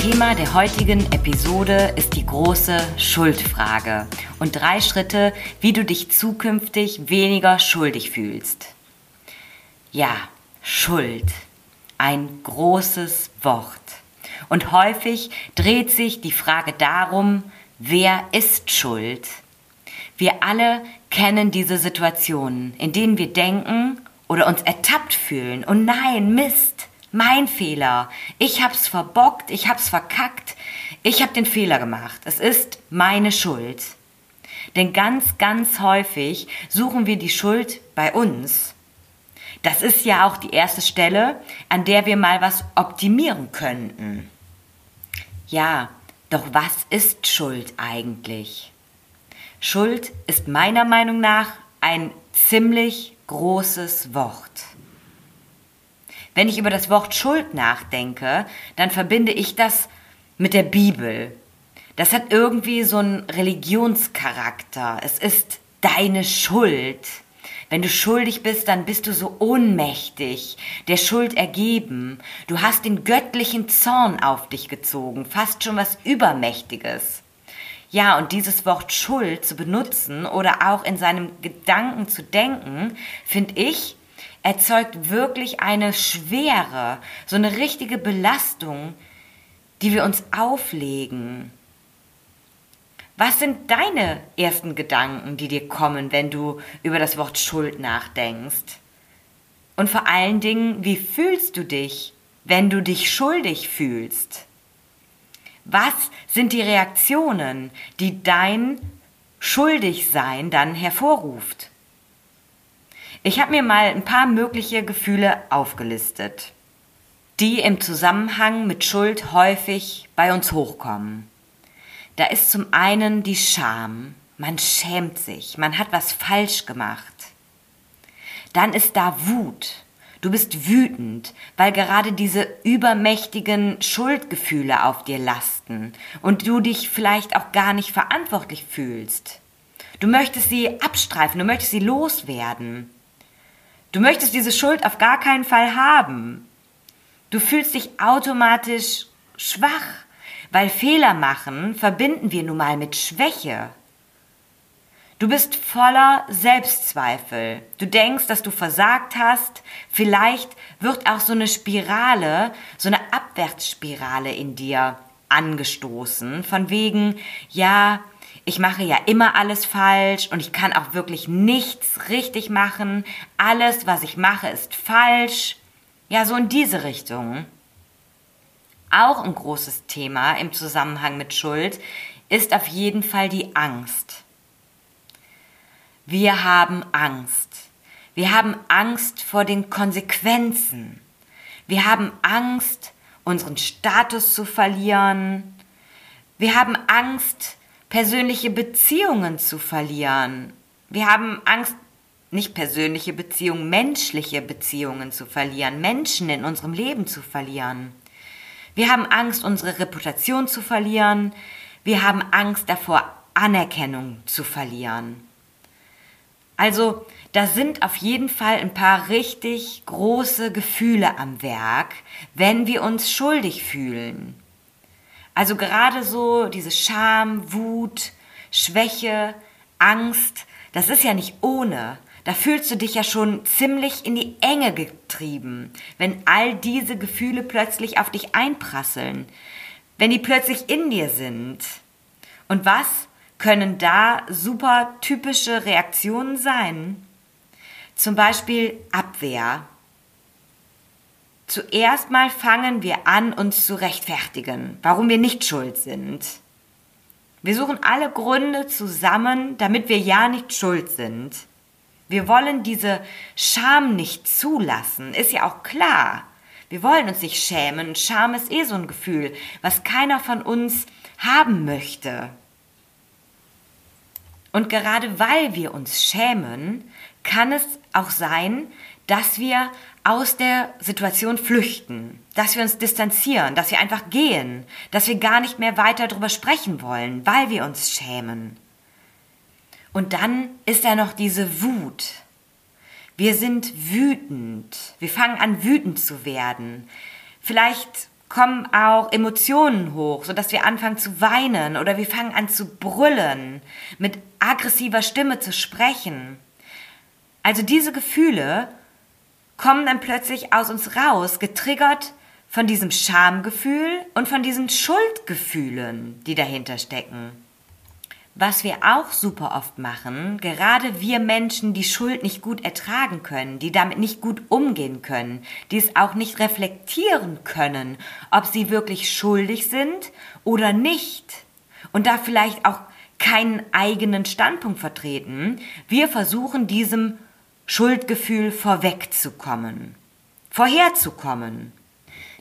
Thema der heutigen Episode ist die große Schuldfrage und drei Schritte, wie du dich zukünftig weniger schuldig fühlst. Ja, Schuld. Ein großes Wort. Und häufig dreht sich die Frage darum, wer ist schuld? Wir alle kennen diese Situationen, in denen wir denken oder uns ertappt fühlen. Oh nein, Mist, mein Fehler. Ich hab's verbockt, ich hab's verkackt, ich hab den Fehler gemacht. Es ist meine Schuld. Denn ganz, ganz häufig suchen wir die Schuld bei uns. Das ist ja auch die erste Stelle, an der wir mal was optimieren könnten. Ja, doch was ist Schuld eigentlich? Schuld ist meiner Meinung nach ein ziemlich großes Wort. Wenn ich über das Wort Schuld nachdenke, dann verbinde ich das mit der Bibel. Das hat irgendwie so einen Religionscharakter. Es ist deine Schuld. Wenn du schuldig bist, dann bist du so ohnmächtig, der Schuld ergeben. Du hast den göttlichen Zorn auf dich gezogen, fast schon was Übermächtiges. Ja, und dieses Wort Schuld zu benutzen oder auch in seinem Gedanken zu denken, finde ich, erzeugt wirklich eine Schwere, so eine richtige Belastung, die wir uns auflegen. Was sind deine ersten Gedanken, die dir kommen, wenn du über das Wort Schuld nachdenkst? Und vor allen Dingen, wie fühlst du dich, wenn du dich schuldig fühlst? Was sind die Reaktionen, die dein Schuldigsein dann hervorruft? Ich habe mir mal ein paar mögliche Gefühle aufgelistet, die im Zusammenhang mit Schuld häufig bei uns hochkommen. Da ist zum einen die Scham. Man schämt sich, man hat was falsch gemacht. Dann ist da Wut. Du bist wütend, weil gerade diese übermächtigen Schuldgefühle auf dir lasten und du dich vielleicht auch gar nicht verantwortlich fühlst. Du möchtest sie abstreifen, du möchtest sie loswerden. Du möchtest diese Schuld auf gar keinen Fall haben. Du fühlst dich automatisch schwach, weil Fehler machen verbinden wir nun mal mit Schwäche. Du bist voller Selbstzweifel. Du denkst, dass du versagt hast. Vielleicht wird auch so eine Spirale, so eine Abwärtsspirale in dir angestoßen, von wegen, ja, ich mache ja immer alles falsch und ich kann auch wirklich nichts richtig machen. Alles, was ich mache, ist falsch. Ja, so in diese Richtung. Auch ein großes Thema im Zusammenhang mit Schuld ist auf jeden Fall die Angst. Wir haben Angst. Wir haben Angst vor den Konsequenzen. Wir haben Angst, unseren Status zu verlieren. Wir haben Angst, persönliche Beziehungen zu verlieren. Wir haben Angst, nicht persönliche Beziehungen, menschliche Beziehungen zu verlieren, Menschen in unserem Leben zu verlieren. Wir haben Angst, unsere Reputation zu verlieren. Wir haben Angst davor, Anerkennung zu verlieren. Also, da sind auf jeden Fall ein paar richtig große Gefühle am Werk, wenn wir uns schuldig fühlen. Also gerade so diese Scham, Wut, Schwäche, Angst, das ist ja nicht ohne. Da fühlst du dich ja schon ziemlich in die Enge getrieben, wenn all diese Gefühle plötzlich auf dich einprasseln, wenn die plötzlich in dir sind. Und was können da super typische Reaktionen sein? Zum Beispiel Abwehr, Zuerst mal fangen wir an, uns zu rechtfertigen, warum wir nicht schuld sind. Wir suchen alle Gründe zusammen, damit wir ja nicht schuld sind. Wir wollen diese Scham nicht zulassen, ist ja auch klar. Wir wollen uns nicht schämen. Scham ist eh so ein Gefühl, was keiner von uns haben möchte. Und gerade weil wir uns schämen, kann es auch sein, dass wir aus der Situation flüchten, dass wir uns distanzieren, dass wir einfach gehen, dass wir gar nicht mehr weiter darüber sprechen wollen, weil wir uns schämen. Und dann ist da noch diese Wut. Wir sind wütend. Wir fangen an, wütend zu werden. Vielleicht kommen auch Emotionen hoch, sodass wir anfangen zu weinen oder wir fangen an zu brüllen, mit aggressiver Stimme zu sprechen. Also diese Gefühle kommen dann plötzlich aus uns raus, getriggert von diesem Schamgefühl und von diesen Schuldgefühlen, die dahinter stecken. Was wir auch super oft machen, gerade wir Menschen, die Schuld nicht gut ertragen können, die damit nicht gut umgehen können, die es auch nicht reflektieren können, ob sie wirklich schuldig sind oder nicht und da vielleicht auch keinen eigenen Standpunkt vertreten, wir versuchen diesem Schuldgefühl vorwegzukommen, vorherzukommen.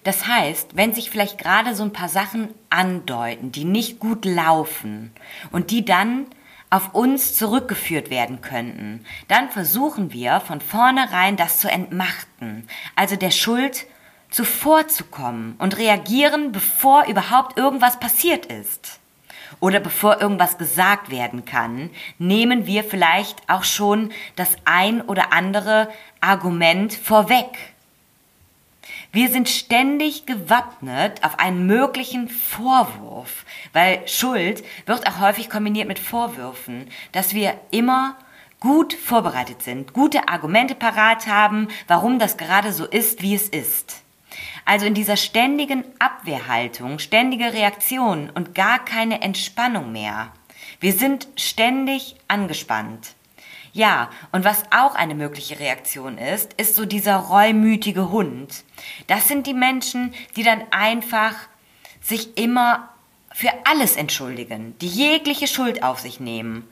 Das heißt, wenn sich vielleicht gerade so ein paar Sachen andeuten, die nicht gut laufen und die dann auf uns zurückgeführt werden könnten, dann versuchen wir von vornherein das zu entmachten, also der Schuld zuvorzukommen und reagieren, bevor überhaupt irgendwas passiert ist. Oder bevor irgendwas gesagt werden kann, nehmen wir vielleicht auch schon das ein oder andere Argument vorweg wir sind ständig gewappnet auf einen möglichen Vorwurf, weil Schuld wird auch häufig kombiniert mit Vorwürfen, dass wir immer gut vorbereitet sind, gute Argumente parat haben, warum das gerade so ist, wie es ist. Also in dieser ständigen Abwehrhaltung, ständige Reaktion und gar keine Entspannung mehr. Wir sind ständig angespannt. Ja, und was auch eine mögliche Reaktion ist, ist so dieser reumütige Hund. Das sind die Menschen, die dann einfach sich immer für alles entschuldigen, die jegliche Schuld auf sich nehmen.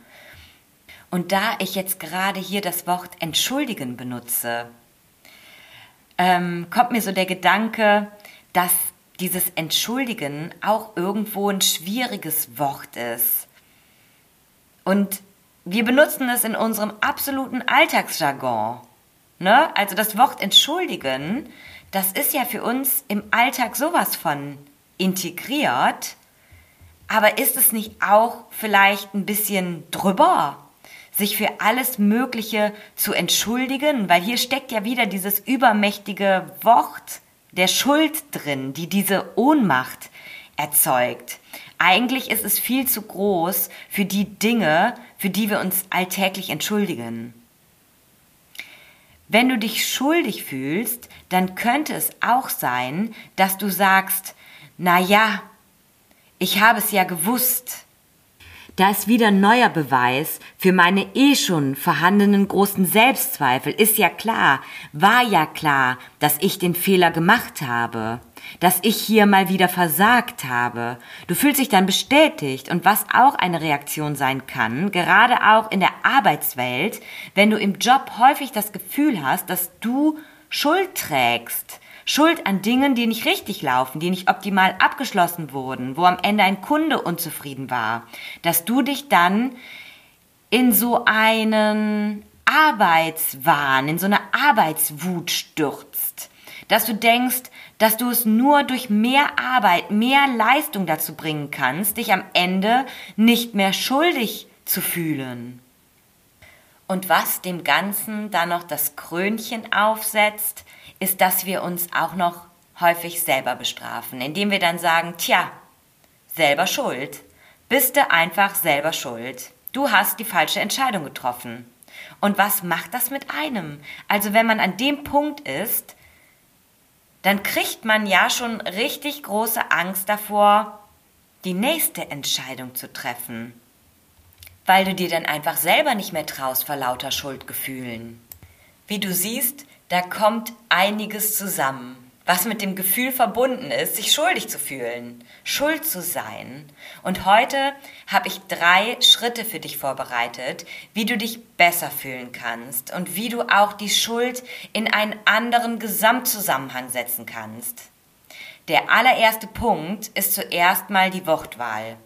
Und da ich jetzt gerade hier das Wort entschuldigen benutze, ähm, kommt mir so der Gedanke, dass dieses Entschuldigen auch irgendwo ein schwieriges Wort ist. Und wir benutzen es in unserem absoluten Alltagsjargon. Ne? Also das Wort entschuldigen, das ist ja für uns im Alltag sowas von integriert. Aber ist es nicht auch vielleicht ein bisschen drüber, sich für alles Mögliche zu entschuldigen? Weil hier steckt ja wieder dieses übermächtige Wort der Schuld drin, die diese Ohnmacht erzeugt. Eigentlich ist es viel zu groß für die Dinge, für die wir uns alltäglich entschuldigen. Wenn du dich schuldig fühlst, dann könnte es auch sein, dass du sagst, na ja, ich habe es ja gewusst. Da ist wieder neuer Beweis für meine eh schon vorhandenen großen Selbstzweifel. Ist ja klar, war ja klar, dass ich den Fehler gemacht habe, dass ich hier mal wieder versagt habe. Du fühlst dich dann bestätigt und was auch eine Reaktion sein kann, gerade auch in der Arbeitswelt, wenn du im Job häufig das Gefühl hast, dass du Schuld trägst Schuld an Dingen, die nicht richtig laufen, die nicht optimal abgeschlossen wurden, wo am Ende ein Kunde unzufrieden war, dass du dich dann in so einen Arbeitswahn, in so eine Arbeitswut stürzt, dass du denkst, dass du es nur durch mehr Arbeit, mehr Leistung dazu bringen kannst, dich am Ende nicht mehr schuldig zu fühlen. Und was dem Ganzen dann noch das Krönchen aufsetzt, ist, dass wir uns auch noch häufig selber bestrafen, indem wir dann sagen, tja, selber schuld. Bist du einfach selber schuld. Du hast die falsche Entscheidung getroffen. Und was macht das mit einem? Also wenn man an dem Punkt ist, dann kriegt man ja schon richtig große Angst davor, die nächste Entscheidung zu treffen. Weil du dir dann einfach selber nicht mehr traust vor lauter Schuldgefühlen. Wie du siehst, da kommt einiges zusammen. was mit dem Gefühl verbunden ist, sich schuldig zu fühlen, schuld zu sein. Und heute habe ich drei Schritte für dich vorbereitet, wie du dich besser fühlen kannst und wie du auch die Schuld in einen anderen Gesamtzusammenhang setzen kannst. Der allererste Punkt ist zuerst mal die Wortwahl.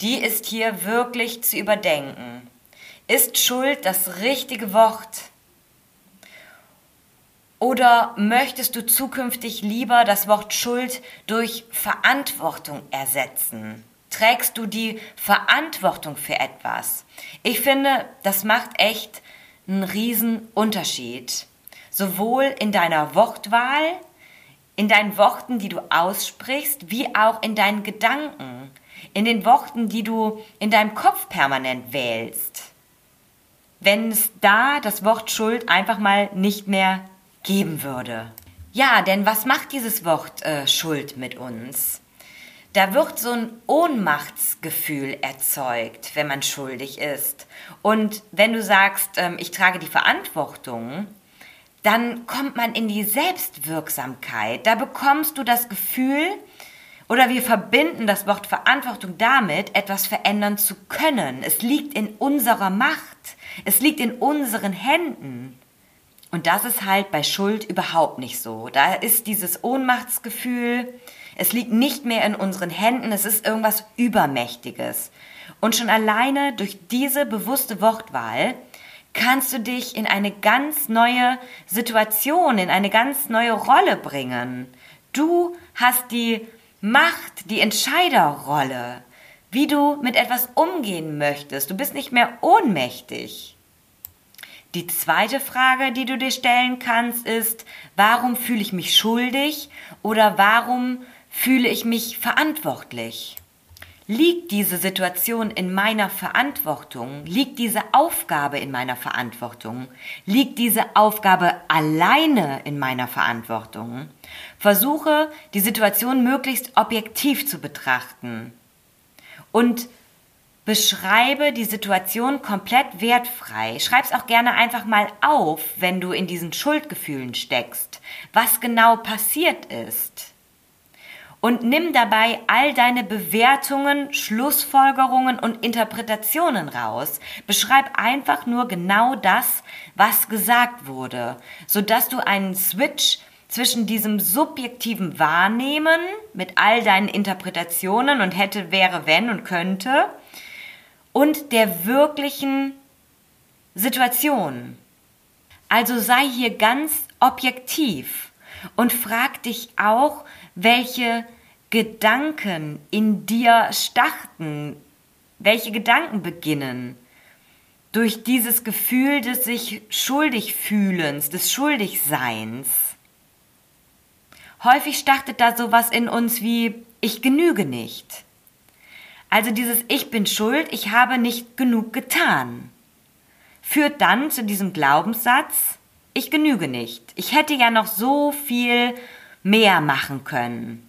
Die ist hier wirklich zu überdenken. Ist Schuld das richtige Wort? Oder möchtest du zukünftig lieber das Wort Schuld durch Verantwortung ersetzen? Trägst du die Verantwortung für etwas? Ich finde, das macht echt einen riesen Unterschied. Sowohl in deiner Wortwahl, in deinen Worten, die du aussprichst, wie auch in deinen Gedanken, in den Worten, die du in deinem Kopf permanent wählst. Wenn es da das Wort Schuld einfach mal nicht mehr geben würde. Ja, denn was macht dieses Wort äh, Schuld mit uns? Da wird so ein Ohnmachtsgefühl erzeugt, wenn man schuldig ist. Und wenn du sagst, ähm, ich trage die Verantwortung, dann kommt man in die Selbstwirksamkeit. Da bekommst du das Gefühl, oder wir verbinden das Wort Verantwortung damit, etwas verändern zu können. Es liegt in unserer Macht. Es liegt in unseren Händen. Und das ist halt bei Schuld überhaupt nicht so. Da ist dieses Ohnmachtsgefühl, es liegt nicht mehr in unseren Händen, es ist irgendwas Übermächtiges. Und schon alleine durch diese bewusste Wortwahl kannst du dich in eine ganz neue Situation, in eine ganz neue Rolle bringen. Du hast die Macht, die Entscheiderrolle, wie du mit etwas umgehen möchtest. Du bist nicht mehr ohnmächtig. Die zweite Frage, die du dir stellen kannst, ist, warum fühle ich mich schuldig oder warum fühle ich mich verantwortlich? Liegt diese Situation in meiner Verantwortung? Liegt diese Aufgabe in meiner Verantwortung? Liegt diese Aufgabe alleine in meiner Verantwortung? Versuche, die Situation möglichst objektiv zu betrachten und Beschreibe die Situation komplett wertfrei. Schreib's auch gerne einfach mal auf, wenn du in diesen Schuldgefühlen steckst, was genau passiert ist. Und nimm dabei all deine Bewertungen, Schlussfolgerungen und Interpretationen raus. Beschreib einfach nur genau das, was gesagt wurde, sodass du einen Switch zwischen diesem subjektiven Wahrnehmen mit all deinen Interpretationen und hätte, wäre, wenn und könnte und der wirklichen Situation. Also sei hier ganz objektiv und frag dich auch, welche Gedanken in dir starten, welche Gedanken beginnen durch dieses Gefühl des sich schuldig fühlens, des Schuldigseins. Häufig startet da sowas in uns wie ich genüge nicht. Also dieses Ich bin schuld, ich habe nicht genug getan, führt dann zu diesem Glaubenssatz, ich genüge nicht. Ich hätte ja noch so viel mehr machen können.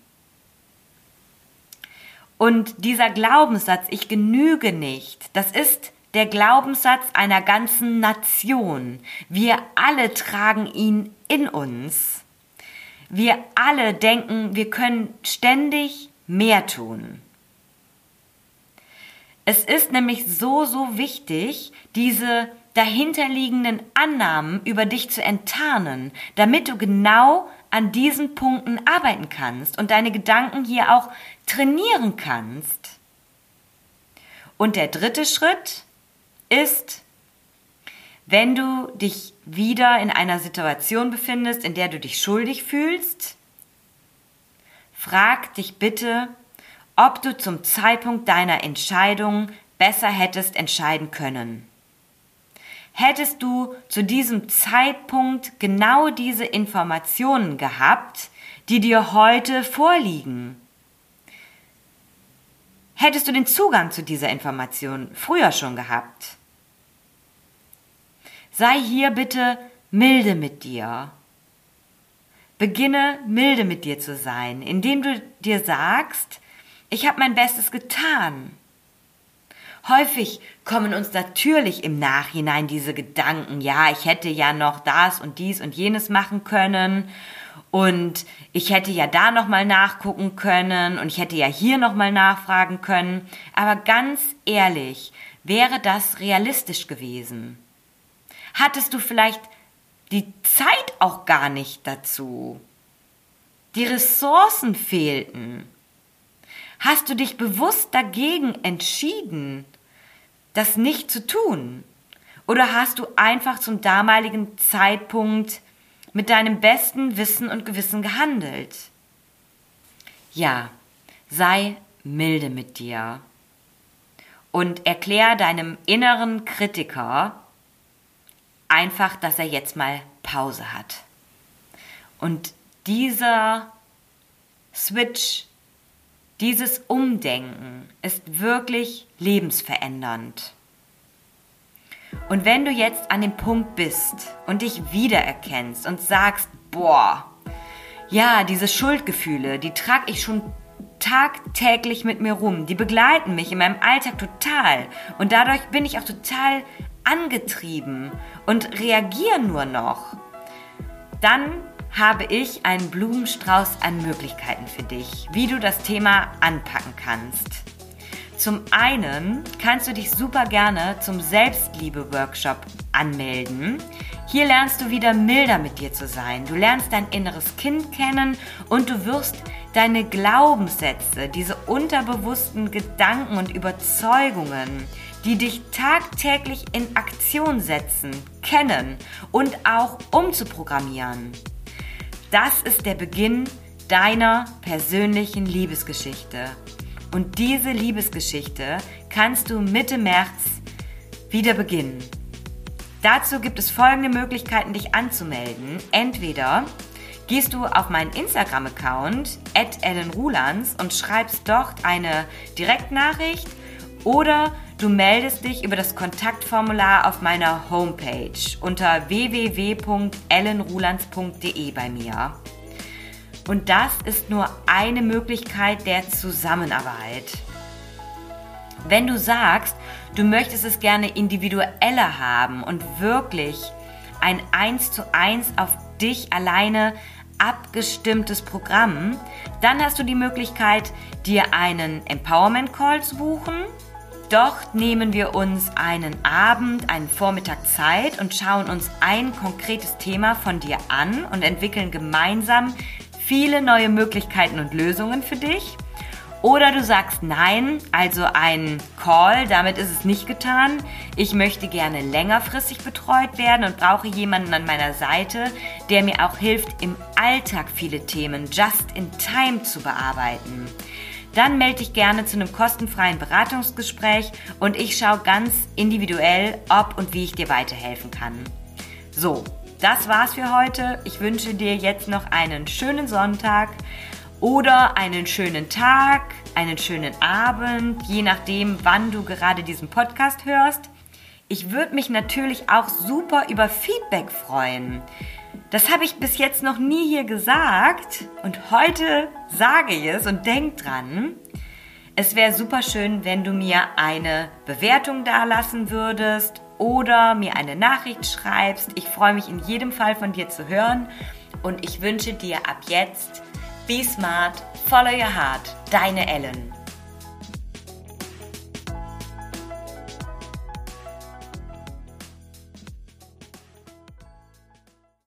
Und dieser Glaubenssatz, ich genüge nicht, das ist der Glaubenssatz einer ganzen Nation. Wir alle tragen ihn in uns. Wir alle denken, wir können ständig mehr tun. Es ist nämlich so, so wichtig, diese dahinterliegenden Annahmen über dich zu enttarnen, damit du genau an diesen Punkten arbeiten kannst und deine Gedanken hier auch trainieren kannst. Und der dritte Schritt ist, wenn du dich wieder in einer Situation befindest, in der du dich schuldig fühlst, frag dich bitte, ob du zum Zeitpunkt deiner Entscheidung besser hättest entscheiden können. Hättest du zu diesem Zeitpunkt genau diese Informationen gehabt, die dir heute vorliegen? Hättest du den Zugang zu dieser Information früher schon gehabt? Sei hier bitte milde mit dir. Beginne milde mit dir zu sein, indem du dir sagst, ich habe mein Bestes getan. Häufig kommen uns natürlich im Nachhinein diese Gedanken, ja, ich hätte ja noch das und dies und jenes machen können. Und ich hätte ja da nochmal nachgucken können und ich hätte ja hier nochmal nachfragen können. Aber ganz ehrlich, wäre das realistisch gewesen? Hattest du vielleicht die Zeit auch gar nicht dazu? Die Ressourcen fehlten. Hast du dich bewusst dagegen entschieden, das nicht zu tun? Oder hast du einfach zum damaligen Zeitpunkt mit deinem besten Wissen und Gewissen gehandelt? Ja, sei milde mit dir und erklär deinem inneren Kritiker einfach, dass er jetzt mal Pause hat. Und dieser Switch, dieses Umdenken ist wirklich lebensverändernd. Und wenn du jetzt an dem Punkt bist und dich wiedererkennst und sagst, boah, ja, diese Schuldgefühle, die trage ich schon tagtäglich mit mir rum, die begleiten mich in meinem Alltag total und dadurch bin ich auch total angetrieben und reagiere nur noch, dann habe ich einen Blumenstrauß an Möglichkeiten für dich, wie du das Thema anpacken kannst. Zum einen kannst du dich super gerne zum Selbstliebe-Workshop anmelden. Hier lernst du wieder milder mit dir zu sein. Du lernst dein inneres Kind kennen und du wirst deine Glaubenssätze, diese unterbewussten Gedanken und Überzeugungen, die dich tagtäglich in Aktion setzen, kennen und auch umzuprogrammieren. Das ist der Beginn deiner persönlichen Liebesgeschichte. Und diese Liebesgeschichte kannst du Mitte März wieder beginnen. Dazu gibt es folgende Möglichkeiten, dich anzumelden. Entweder gehst du auf meinen Instagram-Account @ellenrulands und schreibst dort eine Direktnachricht oder du meldest dich über das Kontaktformular auf meiner Homepage unter www.ellenrulands.de bei mir. Und das ist nur eine Möglichkeit der Zusammenarbeit. Wenn du sagst, du möchtest es gerne individueller haben und wirklich ein 1 zu 1 auf dich alleine abgestimmtes Programm, dann hast du die Möglichkeit, dir einen Empowerment Call zu buchen. Dort nehmen wir uns einen Abend, einen Vormittag Zeit und schauen uns ein konkretes Thema von dir an und entwickeln gemeinsam viele neue Möglichkeiten und Lösungen für dich. Oder du sagst nein, also ein Call, damit ist es nicht getan. Ich möchte gerne längerfristig betreut werden und brauche jemanden an meiner Seite, der mir auch hilft, im Alltag viele Themen just in time zu bearbeiten. Dann melde dich gerne zu einem kostenfreien Beratungsgespräch und ich schaue ganz individuell, ob und wie ich dir weiterhelfen kann. So, das war's für heute. Ich wünsche dir jetzt noch einen schönen Sonntag oder einen schönen Tag, einen schönen Abend, je nachdem, wann du gerade diesen Podcast hörst. Ich würde mich natürlich auch super über Feedback freuen. Das habe ich bis jetzt noch nie hier gesagt und heute sage ich es und denk dran. Es wäre super schön, wenn du mir eine Bewertung dalassen würdest oder mir eine Nachricht schreibst. Ich freue mich in jedem Fall von dir zu hören und ich wünsche dir ab jetzt Be Smart, Follow Your Heart, deine Ellen.